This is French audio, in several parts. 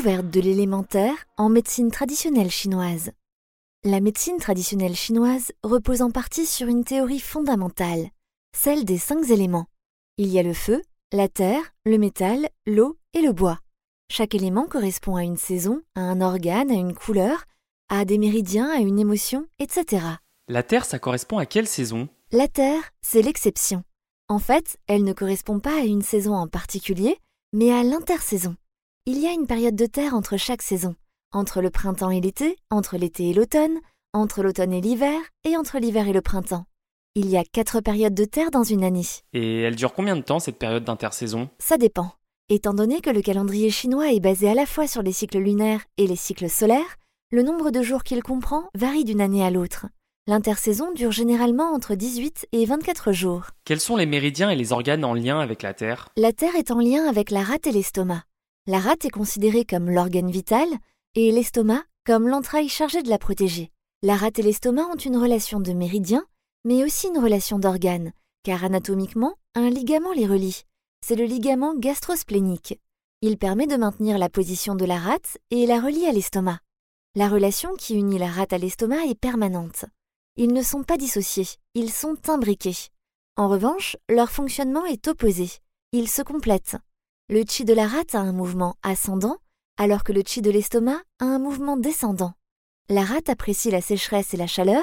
Découverte de l'élémentaire en médecine traditionnelle chinoise. La médecine traditionnelle chinoise repose en partie sur une théorie fondamentale, celle des cinq éléments. Il y a le feu, la terre, le métal, l'eau et le bois. Chaque élément correspond à une saison, à un organe, à une couleur, à des méridiens, à une émotion, etc. La Terre, ça correspond à quelle saison? La Terre, c'est l'exception. En fait, elle ne correspond pas à une saison en particulier, mais à l'intersaison. Il y a une période de Terre entre chaque saison, entre le printemps et l'été, entre l'été et l'automne, entre l'automne et l'hiver, et entre l'hiver et le printemps. Il y a quatre périodes de Terre dans une année. Et elle dure combien de temps cette période d'intersaison? Ça dépend. Étant donné que le calendrier chinois est basé à la fois sur les cycles lunaires et les cycles solaires, le nombre de jours qu'il comprend varie d'une année à l'autre. L'intersaison dure généralement entre 18 et 24 jours. Quels sont les méridiens et les organes en lien avec la Terre? La Terre est en lien avec la rate et l'estomac. La rate est considérée comme l'organe vital et l'estomac comme l'entraille chargée de la protéger. La rate et l'estomac ont une relation de méridien, mais aussi une relation d'organes, car anatomiquement, un ligament les relie. C'est le ligament gastrosplénique. Il permet de maintenir la position de la rate et la relie à l'estomac. La relation qui unit la rate à l'estomac est permanente. Ils ne sont pas dissociés, ils sont imbriqués. En revanche, leur fonctionnement est opposé. Ils se complètent. Le chi de la rate a un mouvement ascendant, alors que le chi de l'estomac a un mouvement descendant. La rate apprécie la sécheresse et la chaleur,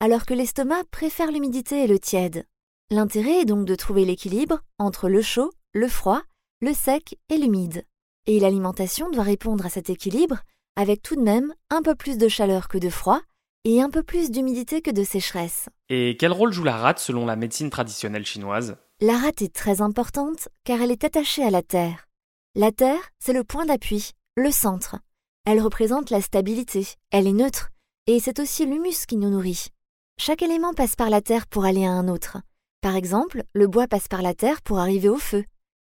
alors que l'estomac préfère l'humidité et le tiède. L'intérêt est donc de trouver l'équilibre entre le chaud, le froid, le sec et l'humide. Et l'alimentation doit répondre à cet équilibre avec tout de même un peu plus de chaleur que de froid et un peu plus d'humidité que de sécheresse. Et quel rôle joue la rate selon la médecine traditionnelle chinoise? La rate est très importante car elle est attachée à la Terre. La Terre, c'est le point d'appui, le centre. Elle représente la stabilité, elle est neutre, et c'est aussi l'humus qui nous nourrit. Chaque élément passe par la Terre pour aller à un autre. Par exemple, le bois passe par la Terre pour arriver au feu.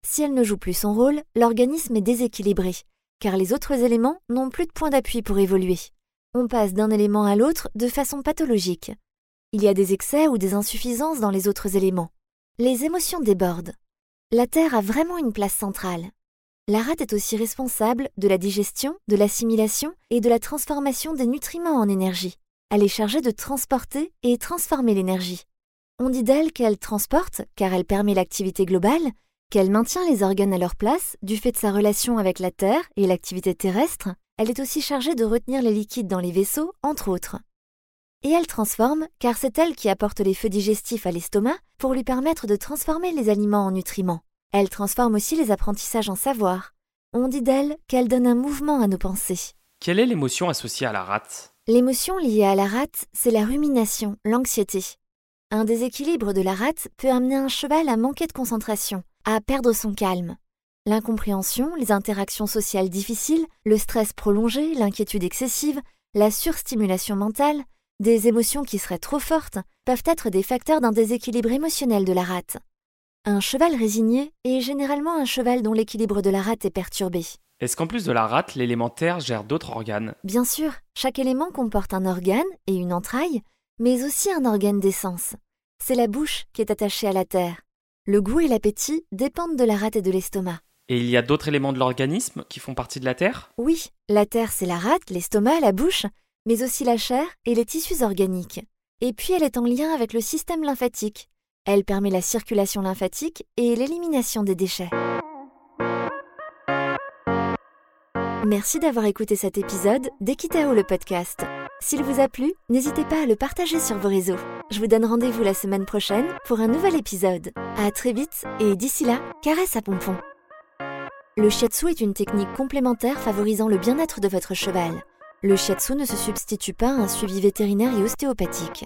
Si elle ne joue plus son rôle, l'organisme est déséquilibré, car les autres éléments n'ont plus de point d'appui pour évoluer. On passe d'un élément à l'autre de façon pathologique. Il y a des excès ou des insuffisances dans les autres éléments. Les émotions débordent. La Terre a vraiment une place centrale. La rate est aussi responsable de la digestion, de l'assimilation et de la transformation des nutriments en énergie. Elle est chargée de transporter et transformer l'énergie. On dit d'elle qu'elle transporte, car elle permet l'activité globale, qu'elle maintient les organes à leur place du fait de sa relation avec la Terre et l'activité terrestre, elle est aussi chargée de retenir les liquides dans les vaisseaux, entre autres. Et elle transforme, car c'est elle qui apporte les feux digestifs à l'estomac pour lui permettre de transformer les aliments en nutriments. Elle transforme aussi les apprentissages en savoir. On dit d'elle qu'elle donne un mouvement à nos pensées. Quelle est l'émotion associée à la rate? L'émotion liée à la rate, c'est la rumination, l'anxiété. Un déséquilibre de la rate peut amener un cheval à manquer de concentration, à perdre son calme. L'incompréhension, les interactions sociales difficiles, le stress prolongé, l'inquiétude excessive, la surstimulation mentale, des émotions qui seraient trop fortes peuvent être des facteurs d'un déséquilibre émotionnel de la rate. Un cheval résigné est généralement un cheval dont l'équilibre de la rate est perturbé. Est-ce qu'en plus de la rate, l'élémentaire gère d'autres organes? Bien sûr, chaque élément comporte un organe et une entraille, mais aussi un organe d'essence. C'est la bouche qui est attachée à la terre. Le goût et l'appétit dépendent de la rate et de l'estomac. Et il y a d'autres éléments de l'organisme qui font partie de la Terre? Oui, la terre c'est la rate, l'estomac, la bouche, mais aussi la chair et les tissus organiques. Et puis elle est en lien avec le système lymphatique. Elle permet la circulation lymphatique et l'élimination des déchets. Merci d'avoir écouté cet épisode d'Equitao le podcast. S'il vous a plu, n'hésitez pas à le partager sur vos réseaux. Je vous donne rendez-vous la semaine prochaine pour un nouvel épisode. À très vite et d'ici là, caresse à pompon. Le shiatsu est une technique complémentaire favorisant le bien-être de votre cheval. Le shiatsu ne se substitue pas à un suivi vétérinaire et ostéopathique.